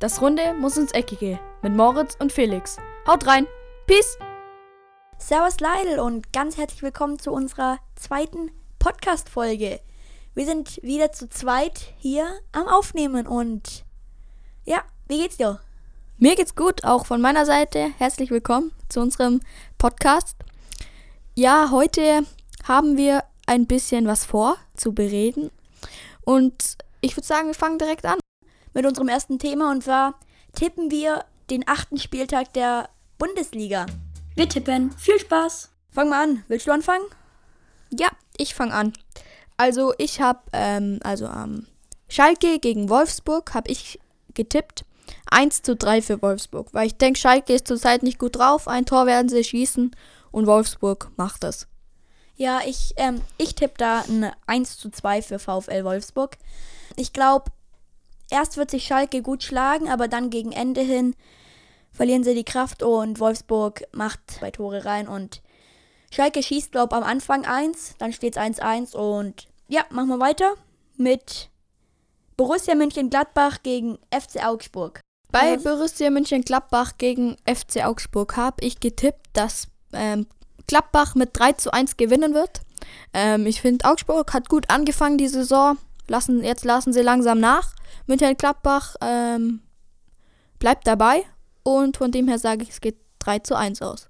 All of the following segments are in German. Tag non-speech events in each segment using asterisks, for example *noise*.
Das Runde muss ins Eckige mit Moritz und Felix. Haut rein. Peace. Servus Leidl und ganz herzlich willkommen zu unserer zweiten Podcast-Folge. Wir sind wieder zu zweit hier am Aufnehmen und ja, wie geht's dir? Mir geht's gut, auch von meiner Seite. Herzlich willkommen zu unserem Podcast. Ja, heute haben wir ein bisschen was vor zu bereden und ich würde sagen, wir fangen direkt an mit unserem ersten Thema und zwar tippen wir den achten Spieltag der Bundesliga. Wir tippen. Viel Spaß. Fang mal an. Willst du anfangen? Ja, ich fange an. Also ich habe, ähm, also am ähm, Schalke gegen Wolfsburg habe ich getippt. 1 zu 3 für Wolfsburg, weil ich denke, Schalke ist zurzeit nicht gut drauf. Ein Tor werden sie schießen und Wolfsburg macht das. Ja, ich, ähm, ich tippe da ein 1 zu 2 für VfL Wolfsburg. Ich glaube, erst wird sich Schalke gut schlagen, aber dann gegen Ende hin verlieren sie die Kraft und Wolfsburg macht zwei Tore rein und Schalke schießt, glaube ich, am Anfang 1, dann steht es 1-1 und ja, machen wir weiter mit Borussia München-Gladbach gegen FC Augsburg. Bei Borussia München-Gladbach gegen FC Augsburg habe ich getippt, dass ähm, Gladbach mit 3 zu 1 gewinnen wird. Ähm, ich finde, Augsburg hat gut angefangen die Saison. Lassen, jetzt lassen sie langsam nach. München-Gladbach ähm, bleibt dabei. Und von dem her sage ich, es geht 3 zu 1 aus.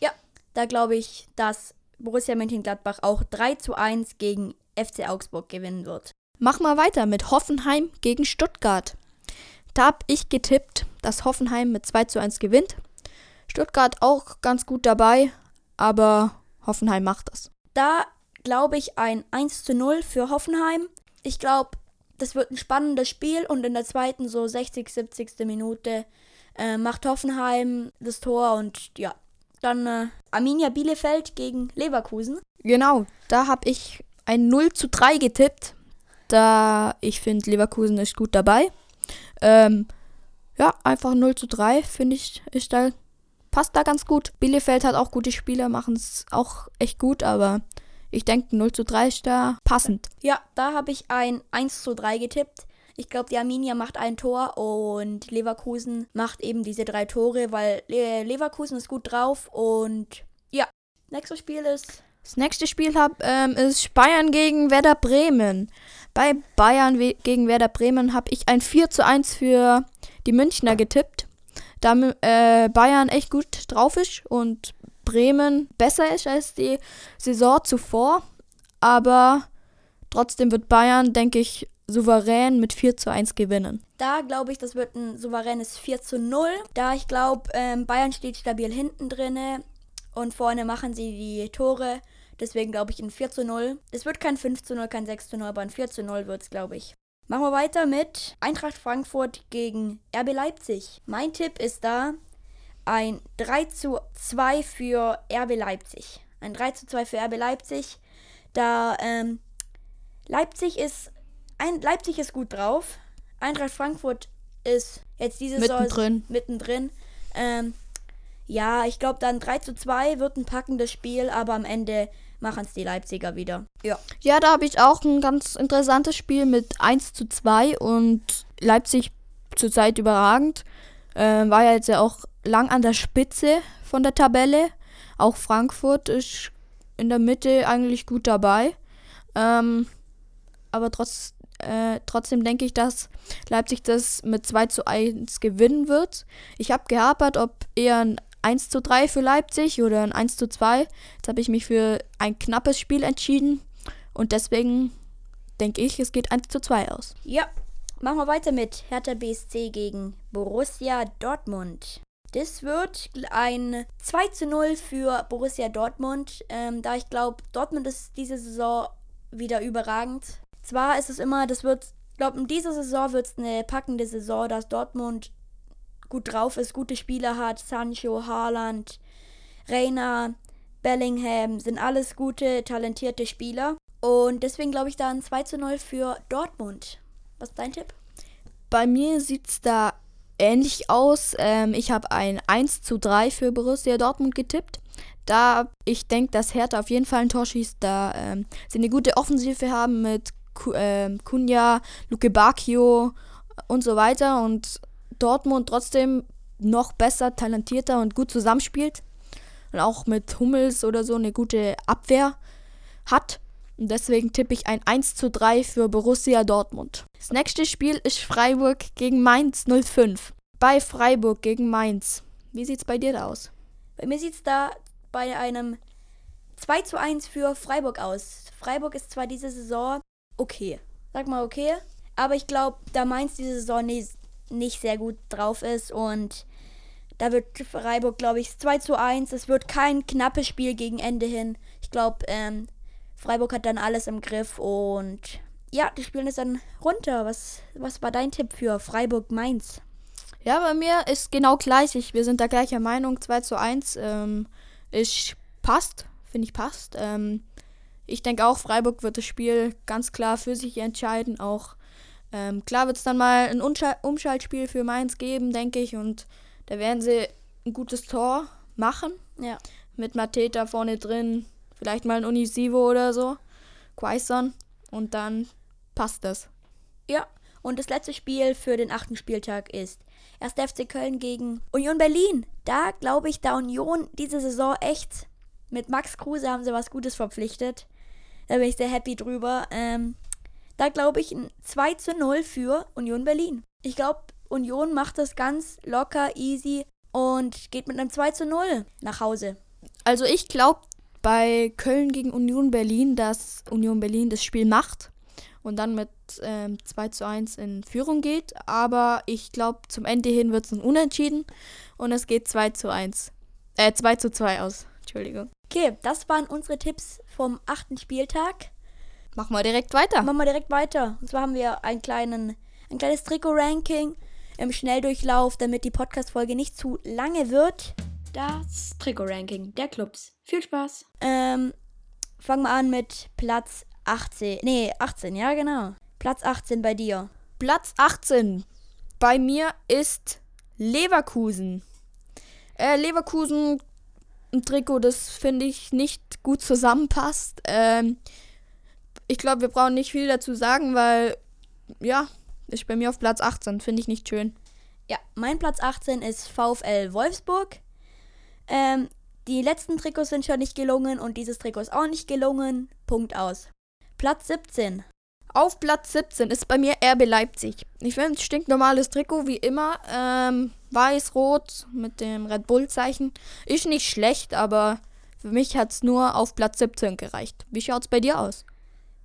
Ja, da glaube ich, dass Borussia Mönchengladbach auch 3 zu 1 gegen FC Augsburg gewinnen wird. Mach mal weiter mit Hoffenheim gegen Stuttgart. Da habe ich getippt, dass Hoffenheim mit 2 zu 1 gewinnt. Stuttgart auch ganz gut dabei, aber Hoffenheim macht das. Da glaube ich ein 1 zu 0 für Hoffenheim. Ich glaube, das wird ein spannendes Spiel und in der zweiten, so 60, 70. Minute äh, macht Hoffenheim das Tor und ja, dann äh, Arminia Bielefeld gegen Leverkusen. Genau, da habe ich ein 0 zu 3 getippt, da ich finde, Leverkusen ist gut dabei. Ähm, ja, einfach 0 zu 3 finde ich, ist da, passt da ganz gut. Bielefeld hat auch gute Spieler, machen es auch echt gut, aber ich denke, 0 zu 3 ist da passend. Ja, da habe ich ein 1 zu 3 getippt. Ich glaube, die Arminia macht ein Tor und Leverkusen macht eben diese drei Tore, weil Leverkusen ist gut drauf und ja, nächstes Spiel ist. Das nächste Spiel hab, ähm, ist Bayern gegen Werder Bremen. Bei Bayern gegen Werder Bremen habe ich ein 4 zu 1 für die Münchner getippt. Da äh, Bayern echt gut drauf ist und Bremen besser ist als die Saison zuvor. Aber trotzdem wird Bayern, denke ich, souverän mit 4 zu 1 gewinnen. Da glaube ich, das wird ein souveränes 4 zu 0. Da ich glaube, ähm, Bayern steht stabil hinten drinne und vorne machen sie die Tore. Deswegen glaube ich ein 4 zu 0. Es wird kein 5 zu 0, kein 6 zu 0, aber ein 4 zu 0 wird es, glaube ich. Machen wir weiter mit Eintracht Frankfurt gegen RB Leipzig. Mein Tipp ist da ein 3 zu 2 für RB Leipzig. Ein 3 zu 2 für RB Leipzig. Da ähm, Leipzig ist ein, Leipzig ist gut drauf. Eintracht Frankfurt ist jetzt diese mittendrin. Saison mittendrin. Ähm, ja, ich glaube dann 3 zu 2 wird ein packendes Spiel, aber am Ende machen es die Leipziger wieder. Ja. Ja, da habe ich auch ein ganz interessantes Spiel mit 1 zu 2 und Leipzig zurzeit überragend. Ähm, war ja jetzt ja auch lang an der Spitze von der Tabelle. Auch Frankfurt ist in der Mitte eigentlich gut dabei. Ähm, aber trotz, äh, trotzdem denke ich, dass Leipzig das mit 2 zu 1 gewinnen wird. Ich habe gehapert, ob eher ein 1 zu 3 für Leipzig oder ein 1 zu 2. Jetzt habe ich mich für ein knappes Spiel entschieden. Und deswegen denke ich, es geht 1 zu 2 aus. Ja, machen wir weiter mit Hertha BSC gegen Borussia Dortmund. Das wird ein 2 zu 0 für Borussia Dortmund, ähm, da ich glaube, Dortmund ist diese Saison wieder überragend. Zwar ist es immer, das wird, glaube in dieser Saison wird es eine packende Saison, dass Dortmund gut drauf ist, gute Spieler hat, Sancho, Haaland, Reina, Bellingham, sind alles gute, talentierte Spieler. Und deswegen glaube ich da ein 2 zu 0 für Dortmund. Was ist dein Tipp? Bei mir sieht es da ähnlich aus. Ähm, ich habe ein 1 zu 3 für Borussia Dortmund getippt. Da ich denke, dass Hertha auf jeden Fall ein Tor schießt, da ähm, sie eine gute Offensive haben mit ähm, Kunja, Luke Bacchio und so weiter. Und Dortmund trotzdem noch besser, talentierter und gut zusammenspielt. Und auch mit Hummels oder so eine gute Abwehr hat. Und deswegen tippe ich ein 1 zu 3 für Borussia Dortmund. Das nächste Spiel ist Freiburg gegen Mainz 05. Bei Freiburg gegen Mainz. Wie sieht es bei dir da aus? Bei mir sieht es da bei einem 2 zu 1 für Freiburg aus. Freiburg ist zwar diese Saison okay. Sag mal okay. Aber ich glaube, da Mainz diese Saison nicht, nicht sehr gut drauf ist und da wird Freiburg, glaube ich, 2 zu 1. Es wird kein knappes Spiel gegen Ende hin. Ich glaube, ähm, Freiburg hat dann alles im Griff und ja, die spielen es dann runter. Was, was war dein Tipp für Freiburg-Mainz? Ja, bei mir ist genau gleich. Ich, wir sind da gleicher Meinung. 2 zu 1 ähm, ist, passt, finde ich passt. Ähm, ich denke auch, Freiburg wird das Spiel ganz klar für sich entscheiden. Auch ähm, klar wird es dann mal ein Umschal Umschaltspiel für Mainz geben, denke ich. Und da werden sie ein gutes Tor machen. Ja. Mit Mateta vorne drin, vielleicht mal ein Unisivo oder so. Quaison. Und dann passt das. Ja, und das letzte Spiel für den achten Spieltag ist erst FC Köln gegen Union Berlin. Da glaube ich, da Union diese Saison echt mit Max Kruse haben sie was Gutes verpflichtet. Da bin ich sehr happy drüber. Ähm, da glaube ich ein 2 zu 0 für Union Berlin. Ich glaube, Union macht das ganz locker, easy und geht mit einem 2 zu 0 nach Hause. Also ich glaube bei Köln gegen Union Berlin, dass Union Berlin das Spiel macht und dann mit ähm, 2 zu 1 in Führung geht. Aber ich glaube, zum Ende hin wird es ein Unentschieden und es geht 2 zu 1. Äh, 2 zu 2 aus. Entschuldigung. Okay, das waren unsere Tipps vom achten Spieltag. Machen wir direkt weiter. Machen wir direkt weiter. Und zwar haben wir einen kleinen, ein kleines Trikot-Ranking im Schnelldurchlauf, damit die Podcast-Folge nicht zu lange wird. Das Trikot-Ranking der Clubs. Viel Spaß. Ähm, fangen wir an mit Platz 18. Nee, 18, ja genau. Platz 18 bei dir. Platz 18 bei mir ist Leverkusen. Äh, Leverkusen ein Trikot, das finde ich nicht gut zusammenpasst. Ähm, ich glaube, wir brauchen nicht viel dazu sagen, weil ja, ist bei mir auf Platz 18, finde ich nicht schön. Ja, mein Platz 18 ist VfL Wolfsburg. Ähm, die letzten Trikots sind schon nicht gelungen und dieses Trikot ist auch nicht gelungen. Punkt aus. Platz 17. Auf Platz 17 ist bei mir RB Leipzig. Ich finde ein stinknormales Trikot, wie immer. Ähm, Weiß-Rot mit dem Red Bull-Zeichen. Ist nicht schlecht, aber für mich hat es nur auf Platz 17 gereicht. Wie schaut es bei dir aus?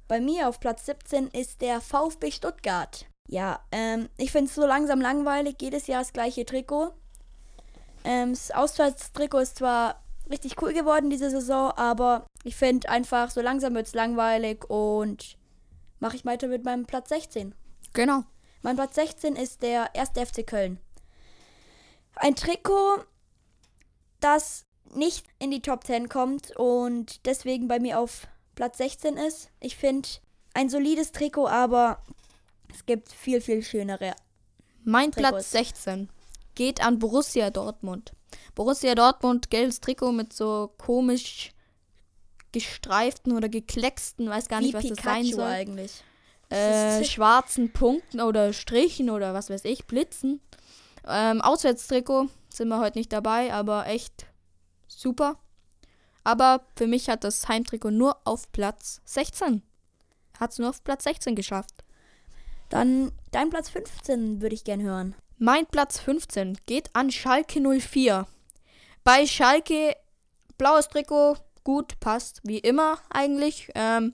Bei mir auf Platz 17 ist der VfB Stuttgart. Ja, ähm, ich finde es so langsam langweilig, jedes Jahr das gleiche Trikot. Ähm, das Auswärtstrikot ist zwar richtig cool geworden diese Saison, aber ich finde einfach, so langsam wird es langweilig und mache ich weiter mit meinem Platz 16. Genau. Mein Platz 16 ist der 1. FC Köln. Ein Trikot, das nicht in die Top 10 kommt und deswegen bei mir auf Platz 16 ist. Ich finde ein solides Trikot, aber es gibt viel, viel schönere. Mein Trikots. Platz 16 geht an Borussia Dortmund. Borussia Dortmund, gelbes Trikot mit so komisch gestreiften oder geklecksten, weiß gar nicht, was das sein soll. eigentlich. Äh, *laughs* schwarzen Punkten oder Strichen oder was weiß ich, Blitzen. Ähm, Auswärtstrikot sind wir heute nicht dabei, aber echt super. Aber für mich hat das Heimtrikot nur auf Platz 16. Hat es nur auf Platz 16 geschafft. Dann dein Platz 15 würde ich gern hören. Mein Platz 15 geht an Schalke 04. Bei Schalke blaues Trikot, gut, passt wie immer eigentlich. Ähm,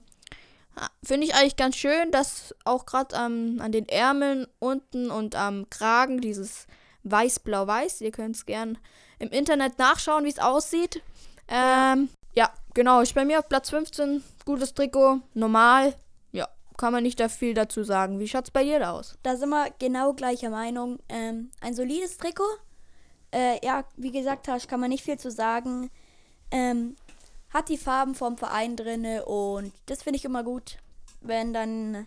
Finde ich eigentlich ganz schön, dass auch gerade ähm, an den Ärmeln unten und am Kragen dieses weiß-blau-weiß. Ihr könnt es gern im Internet nachschauen, wie es aussieht. Ähm, ja, genau. Ich bei mir auf Platz 15. Gutes Trikot, normal. Kann man nicht da viel dazu sagen. Wie schaut's bei dir aus? Da sind wir genau gleicher Meinung. Ähm, ein solides Trikot. Äh, ja, wie gesagt hast, kann man nicht viel zu sagen. Ähm, hat die Farben vom Verein drinne und das finde ich immer gut, wenn dann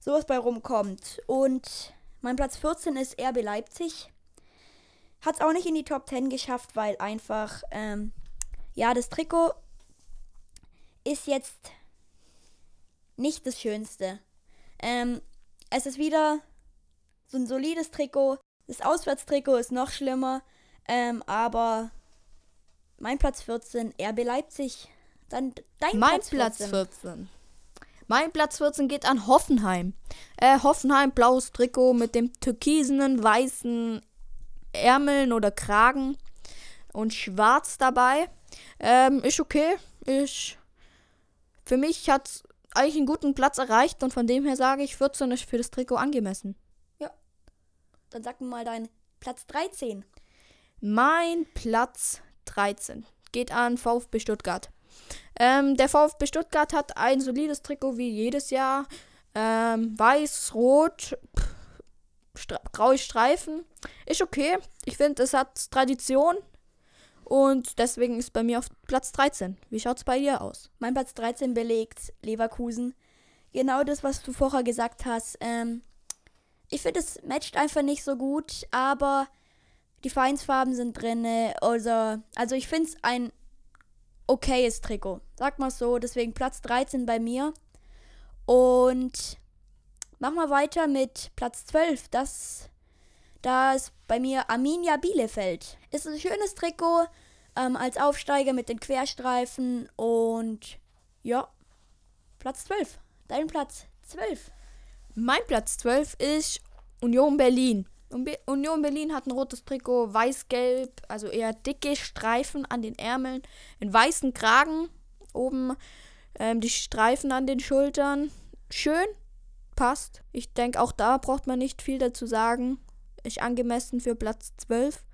sowas bei rumkommt. Und mein Platz 14 ist RB Leipzig. Hat es auch nicht in die Top 10 geschafft, weil einfach, ähm, ja, das Trikot ist jetzt nicht das Schönste. Ähm, es ist wieder so ein solides Trikot, Das Auswärtstrikot ist noch schlimmer, ähm, aber mein Platz 14, RB Leipzig. Dann dein mein Platz 14. Platz 14. Mein Platz 14 geht an Hoffenheim. Äh, Hoffenheim, blaues Trikot mit dem türkisenen, weißen Ärmeln oder Kragen und schwarz dabei. Ähm, ist okay. Ich, für mich hat es eigentlich einen guten Platz erreicht und von dem her sage ich, 14 ist für das Trikot angemessen. Dann sag mir mal dein Platz 13. Mein Platz 13 geht an VfB Stuttgart. Ähm, der VfB Stuttgart hat ein solides Trikot wie jedes Jahr. Ähm, weiß, rot, stra graue Streifen. Ist okay. Ich finde, es hat Tradition. Und deswegen ist bei mir auf Platz 13. Wie schaut es bei dir aus? Mein Platz 13 belegt Leverkusen. Genau das, was du vorher gesagt hast. Ähm, ich finde, es matcht einfach nicht so gut, aber die Vereinsfarben sind drin. Also, also ich finde es ein okayes Trikot. Sag mal so, deswegen Platz 13 bei mir. Und machen wir weiter mit Platz 12. Das, da ist bei mir Arminia Bielefeld. Ist ein schönes Trikot ähm, als Aufsteiger mit den Querstreifen. Und ja, Platz 12. Dein Platz 12. Mein Platz 12 ist Union Berlin. Union Berlin hat ein rotes Trikot, weiß-gelb, also eher dicke Streifen an den Ärmeln, einen weißen Kragen, oben ähm, die Streifen an den Schultern. Schön, passt. Ich denke, auch da braucht man nicht viel dazu sagen. Ist angemessen für Platz 12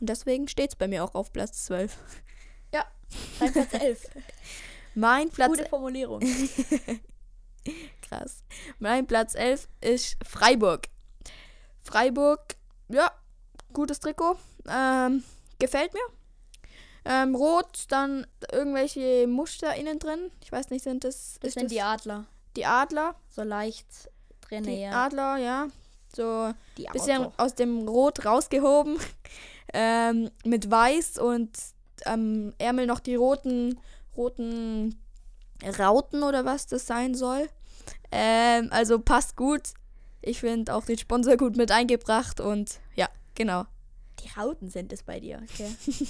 und deswegen steht es bei mir auch auf Platz 12. *laughs* Ja, dein Platz 11. *laughs* mein Platz Gute Formulierung. *laughs* Krass. Mein Platz 11 ist Freiburg. Freiburg, ja, gutes Trikot. Ähm, gefällt mir. Ähm, rot, dann irgendwelche Muster innen drin. Ich weiß nicht, sind das. Das sind das die Adler. Die Adler. So leicht drin, Die ja. Adler, ja. So Die bisschen aus dem Rot rausgehoben. *laughs* ähm, mit Weiß und am Ärmel noch die roten, roten Rauten oder was das sein soll. Ähm, also passt gut. Ich finde auch den Sponsor gut mit eingebracht und ja, genau. Die Rauten sind es bei dir, okay? *laughs*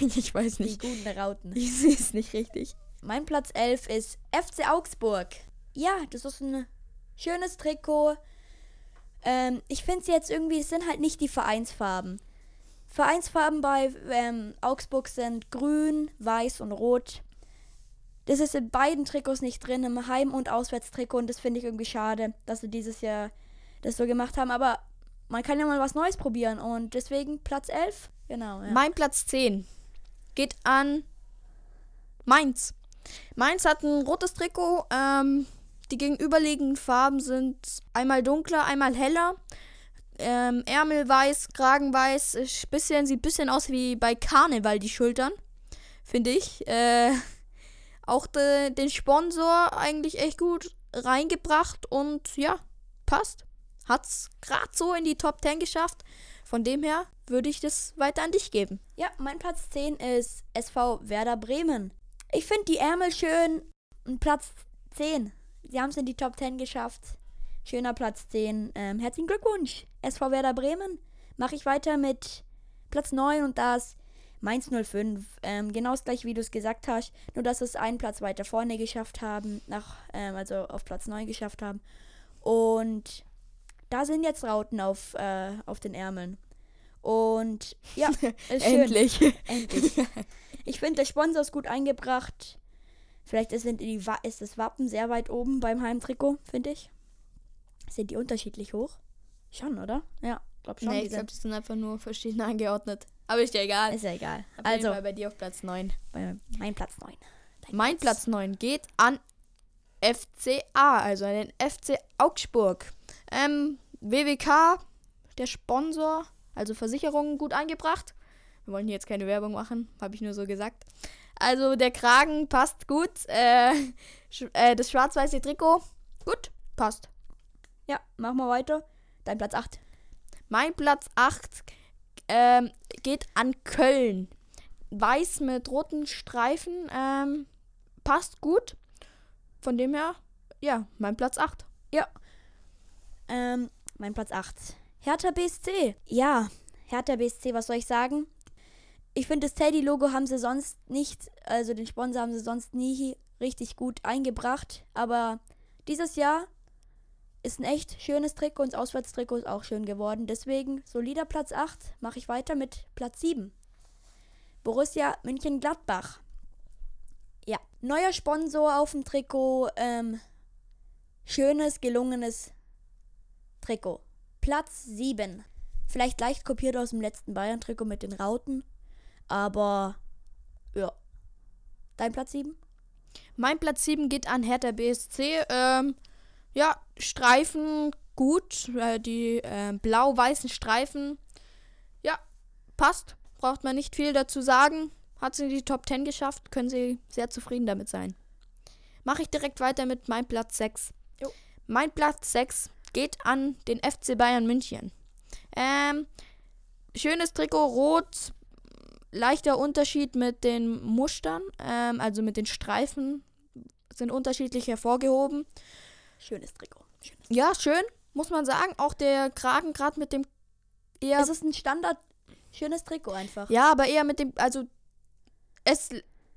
ich weiß Die nicht. guten Rauten. Ich sehe es nicht richtig. Mein Platz 11 ist FC Augsburg. Ja, das ist ein schönes Trikot. Ähm, ich finde es jetzt irgendwie, es sind halt nicht die Vereinsfarben. Vereinsfarben bei ähm, Augsburg sind grün, weiß und rot. Das ist in beiden Trikots nicht drin, im Heim- und Auswärtstrikot. Und das finde ich irgendwie schade, dass sie dieses Jahr das so gemacht haben. Aber man kann ja mal was Neues probieren. Und deswegen Platz 11. Genau. Ja. Mein Platz 10 geht an Mainz. Mainz hat ein rotes Trikot. Ähm, die gegenüberliegenden Farben sind einmal dunkler, einmal heller. Ähm, Ärmel weiß, Kragen weiß. Bisschen, sieht ein bisschen aus wie bei Karneval die Schultern. Finde ich. Äh, *laughs* auch de, den Sponsor eigentlich echt gut reingebracht und ja, passt. Hat's gerade so in die Top 10 geschafft. Von dem her würde ich das weiter an dich geben. Ja, mein Platz 10 ist SV Werder Bremen. Ich finde die Ärmel schön. Platz 10. Sie haben es in die Top 10 geschafft. Schöner Platz 10. Ähm, herzlichen Glückwunsch, SV Werder Bremen. Mache ich weiter mit Platz 9 und das Mainz 05. Ähm, genau das gleiche, wie du es gesagt hast. Nur, dass es einen Platz weiter vorne geschafft haben. Nach, ähm, also auf Platz 9 geschafft haben. Und da sind jetzt Rauten auf, äh, auf den Ärmeln. Und ja, *laughs* ist schön. Endlich. Endlich. Ich finde, der Sponsor ist gut eingebracht. Vielleicht ist, sind die, ist das Wappen sehr weit oben beim Heimtrikot, finde ich. Sind die unterschiedlich hoch? Schon, oder? Ja, glaub schon. nee, ich glaube, sind, die sind einfach nur verschieden *laughs* angeordnet. Aber ist ja egal. ist ja egal. Auf Also, bei dir auf Platz 9. bei- mein Platz 9. Dein Mein Platz 9 geht an FCA, also an den FC Augsburg. Ähm, WWK, der Sponsor, also Versicherungen gut eingebracht. Wir wollen hier jetzt keine Werbung machen, habe ich nur so gesagt. Also der Kragen passt gut. Äh, sch- äh, das schwarz-weiße Trikot, gut, passt. Ja, machen wir weiter. Dein Platz 8. Mein Platz 8 ähm, geht an Köln. Weiß mit roten Streifen. Ähm, passt gut. Von dem her, ja, mein Platz 8. Ähm, mein Platz 8 Hertha BSC. Ja, Hertha BSC, was soll ich sagen? Ich finde, das Teddy-Logo haben sie sonst nicht, also den Sponsor haben sie sonst nie richtig gut eingebracht. Aber dieses Jahr ist ein echt schönes Trikot und das Auswärtstrikot ist auch schön geworden. Deswegen solider Platz 8, mache ich weiter mit Platz 7. Borussia München-Gladbach. Ja, neuer Sponsor auf dem Trikot. Ähm, schönes, gelungenes Trikot. Platz 7. Vielleicht leicht kopiert aus dem letzten Bayern-Trikot mit den Rauten. Aber ja. Dein Platz 7? Mein Platz 7 geht an Hertha BSC. Ähm, ja, Streifen gut. Äh, die äh, blau-weißen Streifen. Ja, passt. Braucht man nicht viel dazu sagen. Hat sie in die Top 10 geschafft. Können sie sehr zufrieden damit sein. Mache ich direkt weiter mit meinem Platz 6. Jo. Mein Platz 6 geht an den FC Bayern München. Ähm, schönes Trikot, rot, leichter Unterschied mit den Mustern, ähm, also mit den Streifen sind unterschiedlich hervorgehoben. Schönes Trikot. Schönes. Ja, schön, muss man sagen. Auch der Kragen gerade mit dem eher. Es ist ein Standard schönes Trikot einfach. Ja, aber eher mit dem, also es,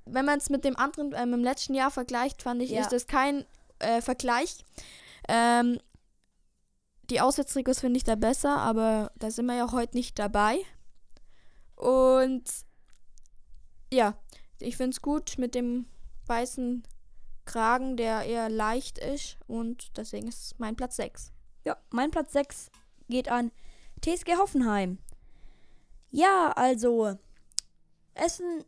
wenn man es mit dem anderen, ähm, im letzten Jahr vergleicht, fand ich, Ja. ist das kein äh, Vergleich. Ähm, die Auswärtstrikots finde ich da besser, aber da sind wir ja heute nicht dabei. Und ja, ich finde es gut mit dem weißen Kragen, der eher leicht ist und deswegen ist es mein Platz 6. Ja, mein Platz 6 geht an TSG Hoffenheim. Ja, also, es ist ein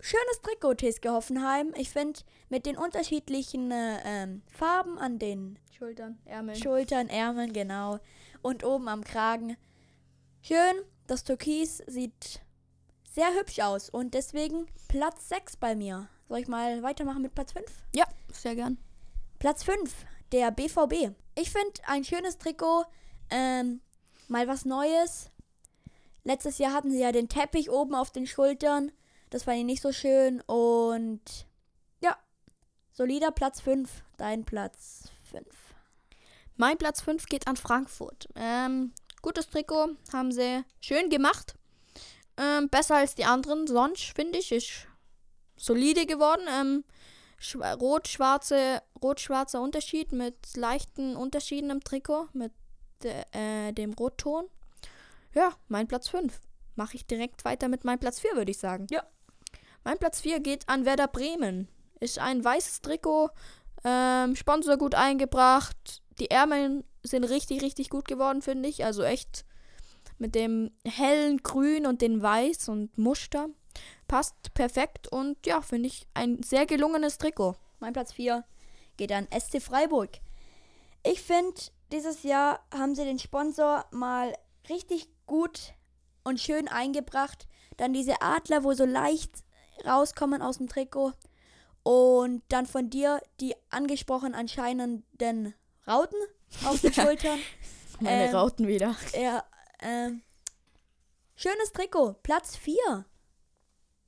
schönes Trikot, TSG Hoffenheim. Ich finde, mit den unterschiedlichen äh, ähm, Farben an den Schultern, Ärmel. Schultern, Ärmeln, genau. Und oben am Kragen. Schön, das Türkis sieht sehr hübsch aus. Und deswegen Platz 6 bei mir. Soll ich mal weitermachen mit Platz 5? ja, sehr gern. Platz 5, der BVB. Ich finde ein schönes Trikot, ähm, mal was Neues. Letztes Jahr hatten sie ja den Teppich oben auf den Schultern. Das fand ich nicht so schön. Und ja, solider Platz 5. Dein Platz 5. Mein Platz 5 geht an Frankfurt. Ähm, gutes Trikot, haben sie schön gemacht. Ähm, besser als die anderen. Sonst finde ich, ist solide geworden. Ähm, schwa- rot-schwarze, rot-schwarzer Unterschied mit leichten Unterschieden im Trikot, mit äh, dem Rotton. Ja, mein Platz 5. Mache ich direkt weiter mit meinem Platz 4, würde ich sagen. Ja. Mein Platz 4 geht an Werder Bremen. Ist ein weißes Trikot, ähm, Sponsor gut eingebracht. Die Ärmel sind richtig, richtig gut geworden, finde ich. Also echt mit dem hellen Grün und den Weiß und Muster. Passt perfekt und ja, finde ich ein sehr gelungenes Trikot. Mein Platz 4 geht an SC Freiburg. Ich finde, dieses Jahr haben sie den Sponsor mal richtig gut und schön eingebracht. Dann diese Adler, wo so leicht rauskommen aus dem Trikot. Und dann von dir die angesprochen anscheinenden Rauten auf den Schultern. Meine Ähm, Rauten wieder. Ja, ähm, schönes Trikot. Platz 4.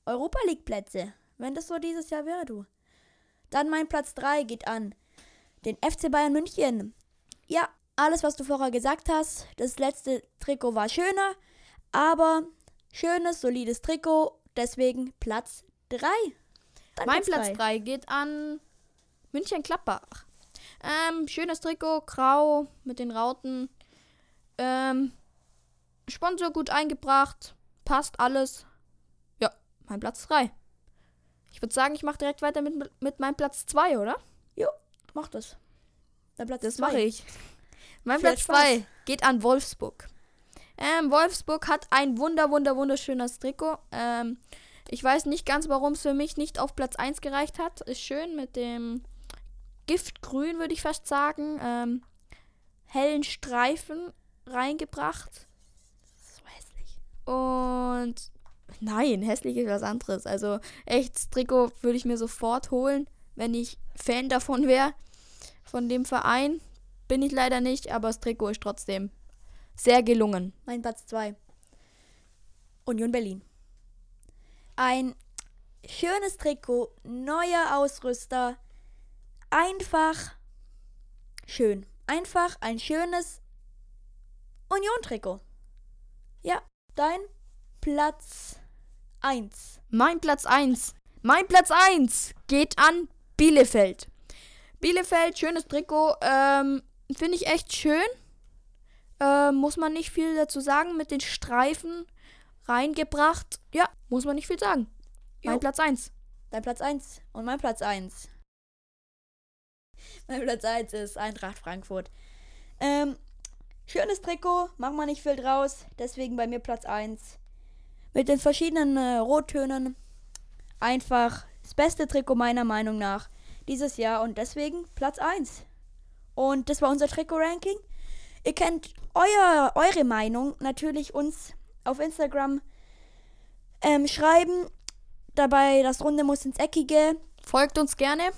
Europa League Plätze. Wenn das so dieses Jahr wäre, du. Dann mein Platz 3 geht an den FC Bayern München. Ja, alles, was du vorher gesagt hast. Das letzte Trikot war schöner, aber schönes, solides Trikot. Deswegen Platz 3. Dein Mein Platz drei. 3 geht an München Klappbach. Ähm, schönes Trikot, grau mit den Rauten. Ähm, Sponsor gut eingebracht. Passt alles. Ja, mein Platz 3. Ich würde sagen, ich mache direkt weiter mit, mit meinem Platz 2, oder? Jo, mach das. Dein Platz Das mache ich. Mein Platz Spaß. 2 geht an Wolfsburg. Ähm, Wolfsburg hat ein wunder, wunder, wunderschönes Trikot. Ähm, ich weiß nicht ganz, warum es für mich nicht auf Platz 1 gereicht hat. Ist schön mit dem Giftgrün, würde ich fast sagen. Ähm, hellen Streifen reingebracht. So hässlich. Und nein, hässlich ist was anderes. Also echtes Trikot würde ich mir sofort holen, wenn ich Fan davon wäre. Von dem Verein bin ich leider nicht, aber das Trikot ist trotzdem sehr gelungen. Mein Platz 2. Union Berlin. Ein schönes Trikot, neuer Ausrüster. Einfach schön. Einfach ein schönes Union-Trikot. Ja, dein Platz 1. Mein Platz 1. Mein Platz 1 geht an Bielefeld. Bielefeld, schönes Trikot. Ähm, Finde ich echt schön. Ähm, muss man nicht viel dazu sagen. Mit den Streifen reingebracht. Ja, muss man nicht viel sagen. Mein Jo. Platz 1. Dein Platz 1 und mein Platz 1. Mein Platz 1 ist Eintracht Frankfurt. Ähm, schönes Trikot, machen wir nicht viel draus, deswegen bei mir Platz 1. Mit den verschiedenen äh, Rottönen. Einfach das beste Trikot meiner Meinung nach dieses Jahr und deswegen Platz 1. Und das war unser Trikot-Ranking. Ihr kennt euer, eure Meinung natürlich uns auf Instagram ähm, schreiben. Dabei das Runde muss ins Eckige. Folgt uns gerne.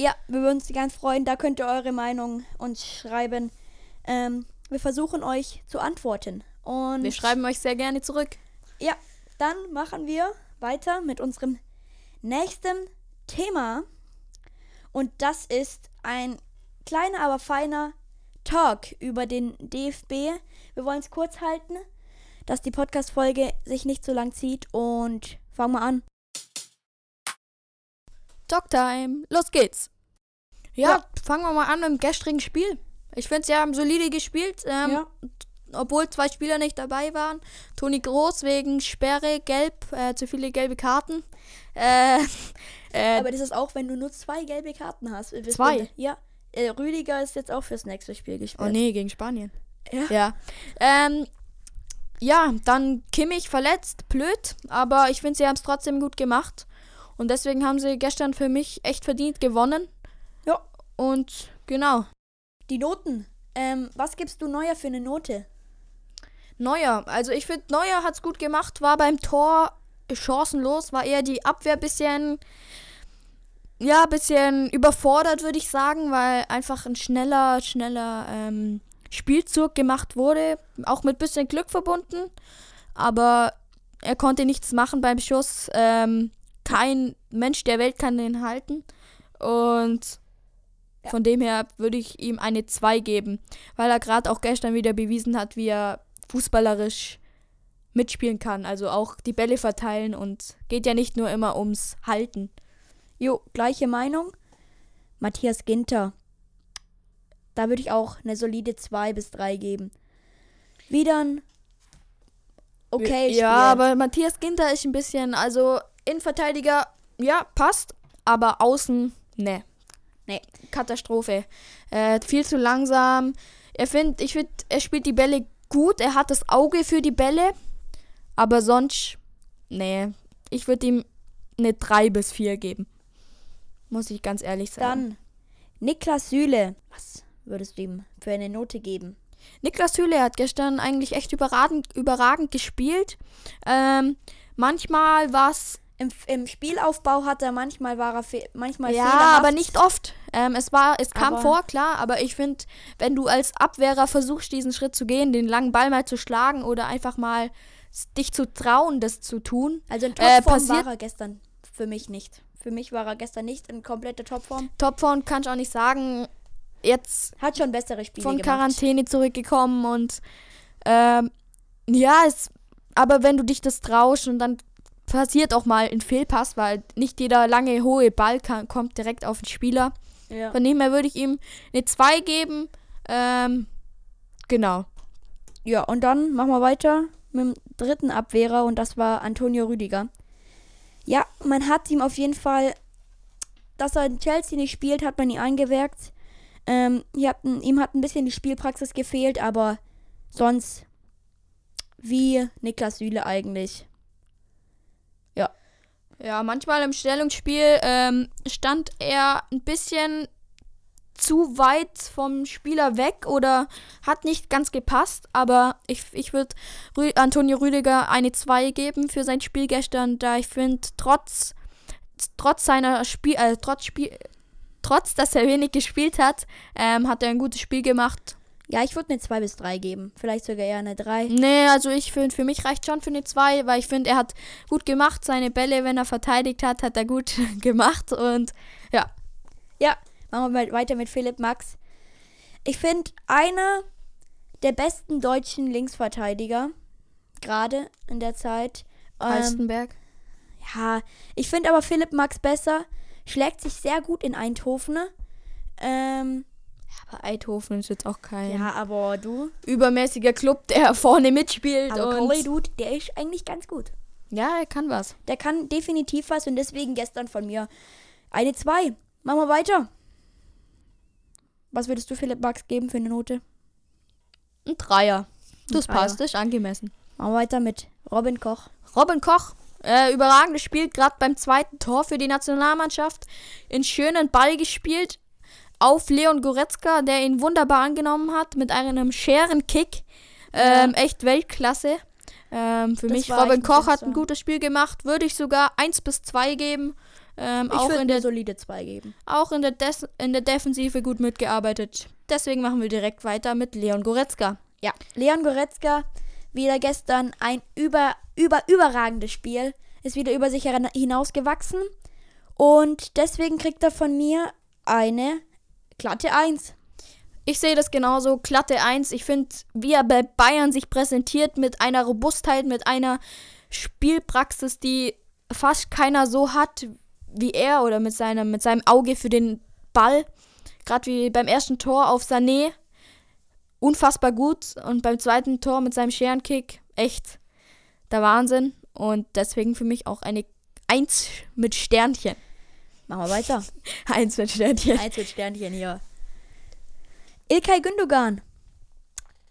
Ja, wir würden uns ganz freuen. Da könnt ihr eure Meinung uns schreiben. Ähm, wir versuchen euch zu antworten. Und Wir schreiben euch sehr gerne zurück. ja, dann machen wir weiter mit unserem nächsten Thema. Und das ist ein kleiner, aber feiner Talk über den DFB. Wir wollen es kurz halten, dass die Podcast-Folge sich nicht so lang zieht. Und fangen wir an. Talktime. Los geht's. Ja, Ja. fangen wir mal an mit dem gestrigen Spiel. Ich finde, sie haben solide gespielt. Ähm, Ja. Obwohl zwei Spieler nicht dabei waren. Toni Groß wegen Sperre, gelb, äh, zu viele gelbe Karten. Äh, *laughs* äh, Aber das ist auch, wenn du nur zwei gelbe Karten hast. Zwei? wissen- Ja. Äh, Rüdiger ist jetzt auch fürs nächste Spiel gesperrt. oh nee, gegen Spanien. Ja. Ja. Ähm, ja, dann Kimmich verletzt, blöd, aber ich finde, sie haben es trotzdem gut gemacht. Und deswegen haben sie gestern für mich echt verdient gewonnen. Ja. Und genau. Die Noten. Ähm, was gibst du Neuer für eine Note? Neuer, also ich finde, Neuer hat es gut gemacht, war beim Tor chancenlos, war eher die Abwehr bisschen, ja, bisschen überfordert, würde ich sagen, weil einfach ein schneller, schneller ähm, Spielzug gemacht wurde, auch mit bisschen Glück verbunden, aber er konnte nichts machen beim Schuss. Ähm, kein Mensch der Welt kann den halten und Ja. von dem her würde ich ihm eine 2 geben, weil er gerade auch gestern wieder bewiesen hat, wie er fußballerisch mitspielen kann. Also auch die Bälle verteilen und geht ja nicht nur immer ums Halten. Jo, gleiche Meinung. Matthias Ginter. Da würde ich auch eine solide 2 bis 3 geben. Wieder ein okay Spiel. Ja, aber Matthias Ginter ist ein bisschen, also Innenverteidiger, ja, passt, aber außen, ne. Nee. Katastrophe. Äh, viel zu langsam. Er find, ich finde, er spielt die Bälle gut, er hat das Auge für die Bälle, aber sonst, nee. Ich würde ihm eine 3 bis 4 geben. Muss ich ganz ehrlich sagen. Dann Niklas Süle. Was würdest du ihm für eine Note geben? Niklas Hülle hat gestern eigentlich echt überragend, überragend gespielt. Ähm, manchmal war es Im, Im Spielaufbau hat er manchmal war er fe manchmal ja, fehlerhaft. aber nicht oft. Ähm, es war, es kam Aber- vor, klar, aber ich finde, wenn du als Abwehrer versuchst, diesen Schritt zu gehen, den langen Ball mal zu schlagen oder einfach mal dich zu trauen, das zu tun. Also in Äh, Topform passiert- war er gestern für mich nicht. Für mich war er gestern nicht in kompletter Topform. Topform kann ich auch nicht sagen. Jetzt Hat schon bessere Spiele von gemacht. Quarantäne zurückgekommen und ähm, ja, es, aber wenn du dich das traust und dann passiert auch mal ein Fehlpass, weil nicht jeder lange hohe Ball kann, kommt direkt auf den Spieler. Ja. Von dem her würde ich ihm eine 2 geben. Ähm, genau. ja, und dann machen wir weiter mit dem dritten Abwehrer und das war Antonio Rüdiger. Ja, man hat ihm auf jeden Fall, dass er in Chelsea nicht spielt, hat man ihn eingewerkt. Ähm, hier hat, ein- ihm hat ein bisschen die Spielpraxis gefehlt, aber sonst wie Niklas Süle eigentlich. Ja, manchmal im Stellungsspiel ähm, stand er ein bisschen zu weit vom Spieler weg oder hat nicht ganz gepasst, aber ich, ich würde Antonio Rüdiger eine 2 geben für sein Spiel gestern, da ich finde, trotz, trotz seiner Spiel, äh, trotz Spiel, trotz dass er wenig gespielt hat, ähm, hat er ein gutes Spiel gemacht. Ja, ich würde eine 2 bis 3 geben. Vielleicht sogar eher eine 3. Nee, also ich finde, für mich reicht schon für eine 2, weil ich finde, er hat gut gemacht. Seine Bälle, wenn er verteidigt hat, hat er gut *laughs* gemacht. Und ja, Ja, machen wir weiter mit Philipp Max. Ich finde, einer der besten deutschen Linksverteidiger. Gerade in der Zeit. Ähm, Halstenberg. ja, ich finde aber Philipp Max besser. Schlägt sich sehr gut in Eindhoven. Ähm, Aber Eidhofen ist jetzt auch kein ja, aber du. übermäßiger Club, der *laughs* vorne mitspielt. Aber Corey Dude, der ist eigentlich ganz gut. ja, er kann was. Der kann definitiv was und deswegen gestern von mir eine 2. Machen wir weiter. Was würdest du Philipp Max geben für eine Note? Ein Dreier. Das Dreier. passt, das ist angemessen. Machen wir weiter mit Robin Koch. Robin Koch, äh, überragendes Spiel, gerade beim zweiten Tor für die Nationalmannschaft. In schönen Ball gespielt auf Leon Goretzka, der ihn wunderbar angenommen hat mit einem scheren Kick. Ähm, Echt Weltklasse. Ähm, für Das mich, Robin Koch hat ein gutes Spiel gemacht. Würde ich sogar 1 bis 2 geben. Ähm, auch, in der, solide 2 geben. auch in, der Des in der Defensive gut mitgearbeitet. Deswegen machen wir direkt weiter mit Leon Goretzka. Ja, Leon Goretzka, wieder gestern ein über, über, überragendes Spiel. Ist wieder über sich hinausgewachsen. Und deswegen kriegt er von mir eine glatte 1. Ich sehe das genauso, glatte 1. Ich finde, wie er bei Bayern sich präsentiert mit einer Robustheit, mit einer Spielpraxis, die fast keiner so hat wie er oder mit seinem, mit seinem Auge für den Ball. Gerade wie beim ersten Tor auf Sané. Unfassbar gut. Und beim zweiten Tor mit seinem Scherenkick. Echt der Wahnsinn. Und deswegen für mich auch eine 1 mit Sternchen. Machen wir weiter. *laughs* 1 mit Sternchen. Eins mit Sternchen hier. Ilkay Gündogan.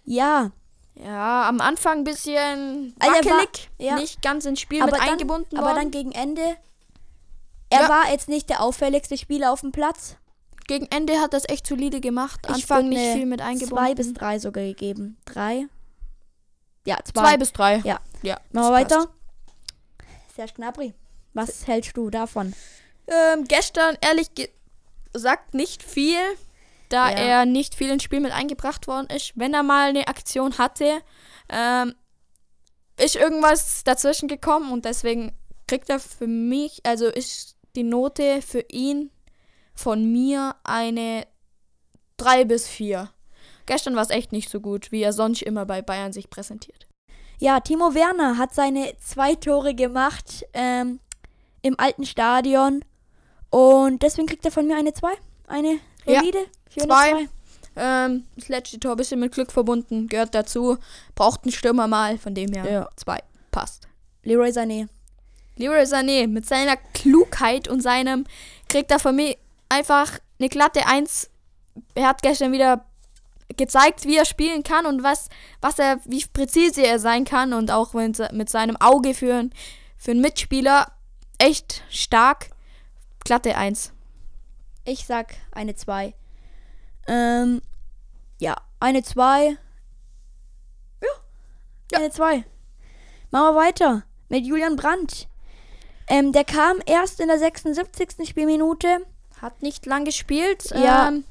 Ja, Ja, am Anfang ein bisschen Also er war- wackelig, ja. nicht ganz ins Spiel aber mit dann, eingebunden aber worden. dann gegen Ende. Er Ja. war jetzt nicht der auffälligste Spieler auf dem Platz. Gegen Ende hat das echt solide gemacht. Ich Anfang nicht viel mit eingebunden. Zwei bis drei sogar gegeben. Drei? Ja, zwei. Zwei bis drei. Ja. ja Machen wir weiter. passt. Serge Gnabry. Was hältst du davon? Ähm, gestern ehrlich gesagt nicht viel, da Ja. er nicht viel ins Spiel mit eingebracht worden ist. Wenn er mal eine Aktion hatte, ähm, ist irgendwas dazwischen gekommen und deswegen kriegt er für mich, also ist die Note für ihn von mir eine 3 bis 4. Gestern war es echt nicht so gut, wie er sonst immer bei Bayern sich präsentiert. Ja, Timo Werner hat seine zwei Tore gemacht ähm, im alten Stadion. Und deswegen kriegt er von mir eine 2. Eine Ja, solide. schöne zwei. zwei. Ähm, das letzte Tor ein bisschen mit Glück verbunden, gehört dazu. Braucht einen Stürmer mal, von dem her Ja. zwei. Passt. Leroy Sané. Leroy Sané mit seiner Klugheit und seinem kriegt er von mir einfach eine glatte Eins. Er hat gestern wieder gezeigt, wie er spielen kann und was, was er, wie präzise er sein kann und auch mit seinem Auge für, für einen Mitspieler echt stark. Glatte Eins. Ich sag eine 2. Ähm, ja, eine 2. Ja, eine 2. Machen wir weiter mit Julian Brandt. Ähm, der kam erst in der 76. Spielminute. Hat nicht lang gespielt. Ja, ähm,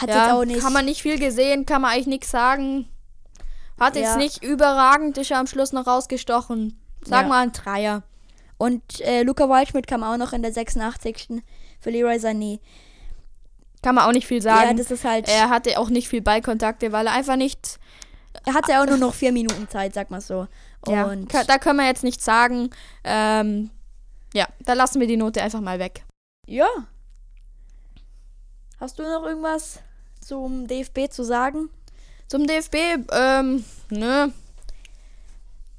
Hat ja, jetzt auch nicht. Kann man nicht viel gesehen, kann man eigentlich nichts sagen. Hat jetzt Ja. nicht überragend, ist ja am Schluss noch rausgestochen. Sag Ja. mal ein Dreier. Und äh, Luca Waldschmidt kam auch noch in der 86. für Leroy Sané. Kann man auch nicht viel sagen. Ja, das ist halt. er hatte auch nicht viel Ballkontakte, weil er einfach nicht. Er hatte auch nur noch vier Minuten Zeit, sag mal so. Ja, Und da können wir jetzt nichts sagen. Ähm, ja, da lassen wir die Note einfach mal weg. ja. Hast du noch irgendwas zum DFB zu sagen? Zum DFB, ähm, nö.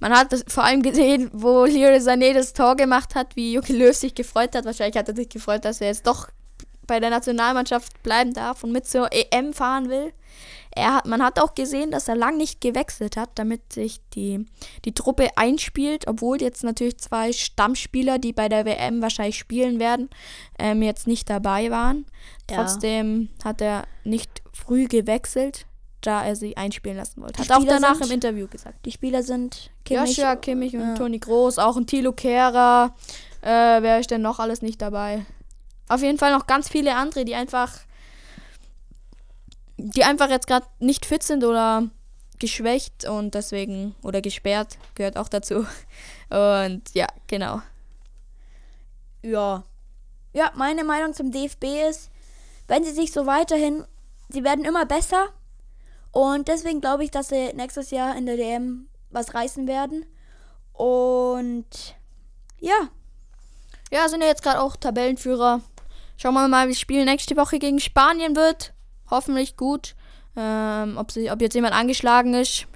Man hat das vor allem gesehen, wo Leroy Sané das Tor gemacht hat, wie Jogi Löw sich gefreut hat. Wahrscheinlich hat er sich gefreut, dass er jetzt doch bei der Nationalmannschaft bleiben darf und mit zur EM fahren will. Er hat, man hat auch gesehen, dass er lang nicht gewechselt hat, damit sich die, die Truppe einspielt, obwohl jetzt natürlich zwei Stammspieler, die bei der WM wahrscheinlich spielen werden, ähm, jetzt nicht dabei waren. Ja. Trotzdem hat er nicht früh gewechselt, da er sie einspielen lassen wollte. Hat auch danach sind- im Interview gesagt. Die Spieler sind Kimmich. Joshua Kimmich und ja. Toni Groß, auch ein Thilo Kehrer. Äh, wer ist denn noch alles nicht dabei? Auf jeden Fall noch ganz viele andere, die einfach, die einfach jetzt gerade nicht fit sind oder geschwächt und deswegen, oder gesperrt, gehört auch dazu. *laughs* Und ja, genau. Ja. Ja, meine Meinung zum DFB ist, wenn sie sich so weiterhin, sie werden immer besser Und deswegen glaube ich, dass sie nächstes Jahr in der DM was reißen werden. Und ja. Ja, sind ja jetzt gerade auch Tabellenführer. Schauen wir mal, wie das Spiel nächste Woche gegen Spanien wird. Hoffentlich gut. Ähm, ob, sie, ob jetzt jemand angeschlagen ist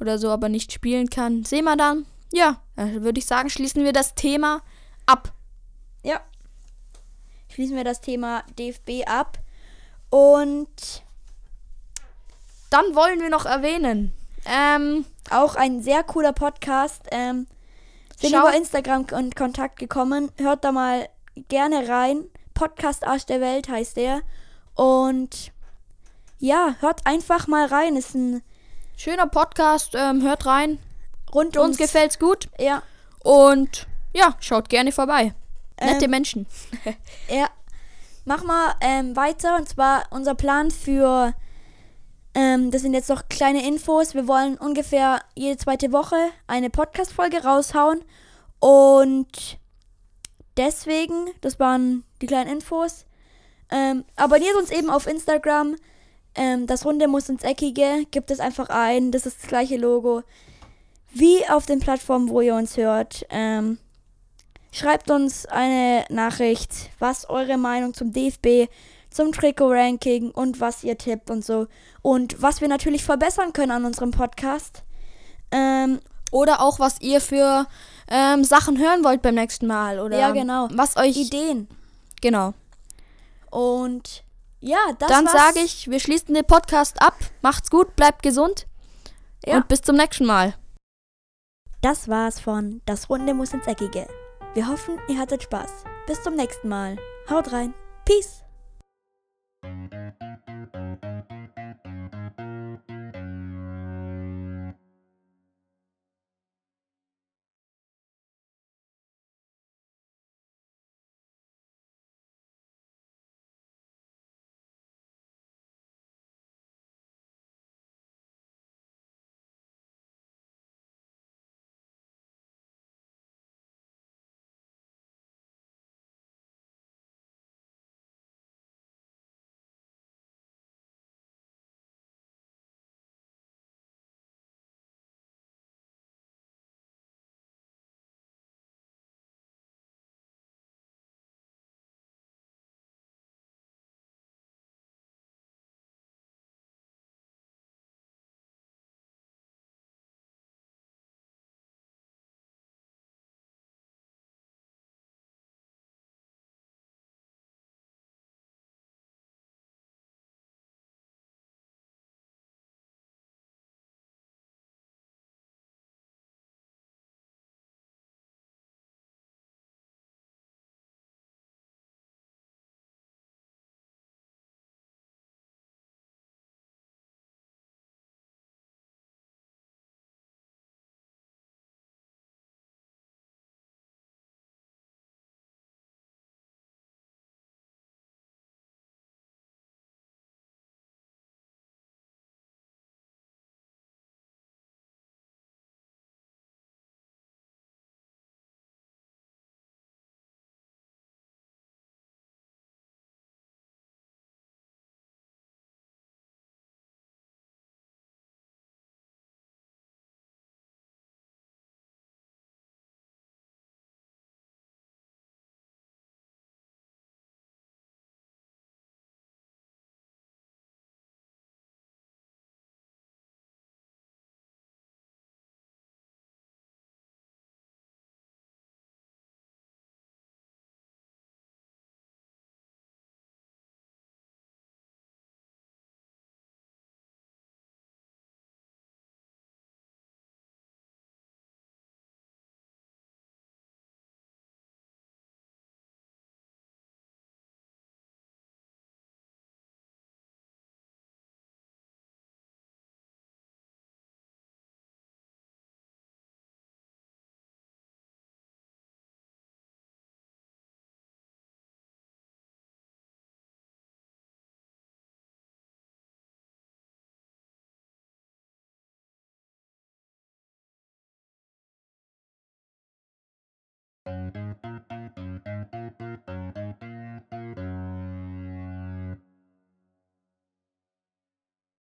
oder so, aber nicht spielen kann, sehen wir dann. Ja, dann würde ich sagen, schließen wir das Thema ab. Ja. Schließen wir das Thema DFB ab. Und dann wollen wir noch erwähnen. Ähm, auch ein sehr cooler Podcast. Ähm, sind über Instagram in Kontakt gekommen. Hört da mal gerne rein. Podcast Arsch der Welt heißt der. Und ja, hört einfach mal rein. Ist ein schöner Podcast, ähm, hört rein. rund Uns gefällt's gut. Ja, Und ja, schaut gerne vorbei. Nette Ähm, Menschen. *laughs* ja. Mach mal ähm, weiter. Und zwar unser Plan für. Ähm, das sind jetzt noch kleine Infos. Wir wollen ungefähr jede zweite Woche eine Podcast-Folge raushauen. Und deswegen, das waren die kleinen Infos. Ähm, abonniert uns eben auf Instagram. Ähm, das Runde muss ins Eckige. Gibt es einfach ein. Das ist das gleiche Logo. Wie auf den Plattformen, wo ihr uns hört. Ähm, schreibt uns eine Nachricht, was eure Meinung zum DFB, zum Trikot-Ranking und was ihr tippt und so. Und was wir natürlich verbessern können an unserem Podcast. Ähm, Oder auch, was ihr für ähm, Sachen hören wollt beim nächsten Mal. Oder Ja, genau. Was euch. Ideen. Genau. Und ja, das Dann sage ich, wir schließen den Podcast ab. Macht's gut, bleibt gesund. Ja. Und bis zum nächsten Mal. Das war's von Das Runde muss ins Eckige. Wir hoffen, ihr hattet Spaß. Bis zum nächsten Mal. Haut rein. Peace.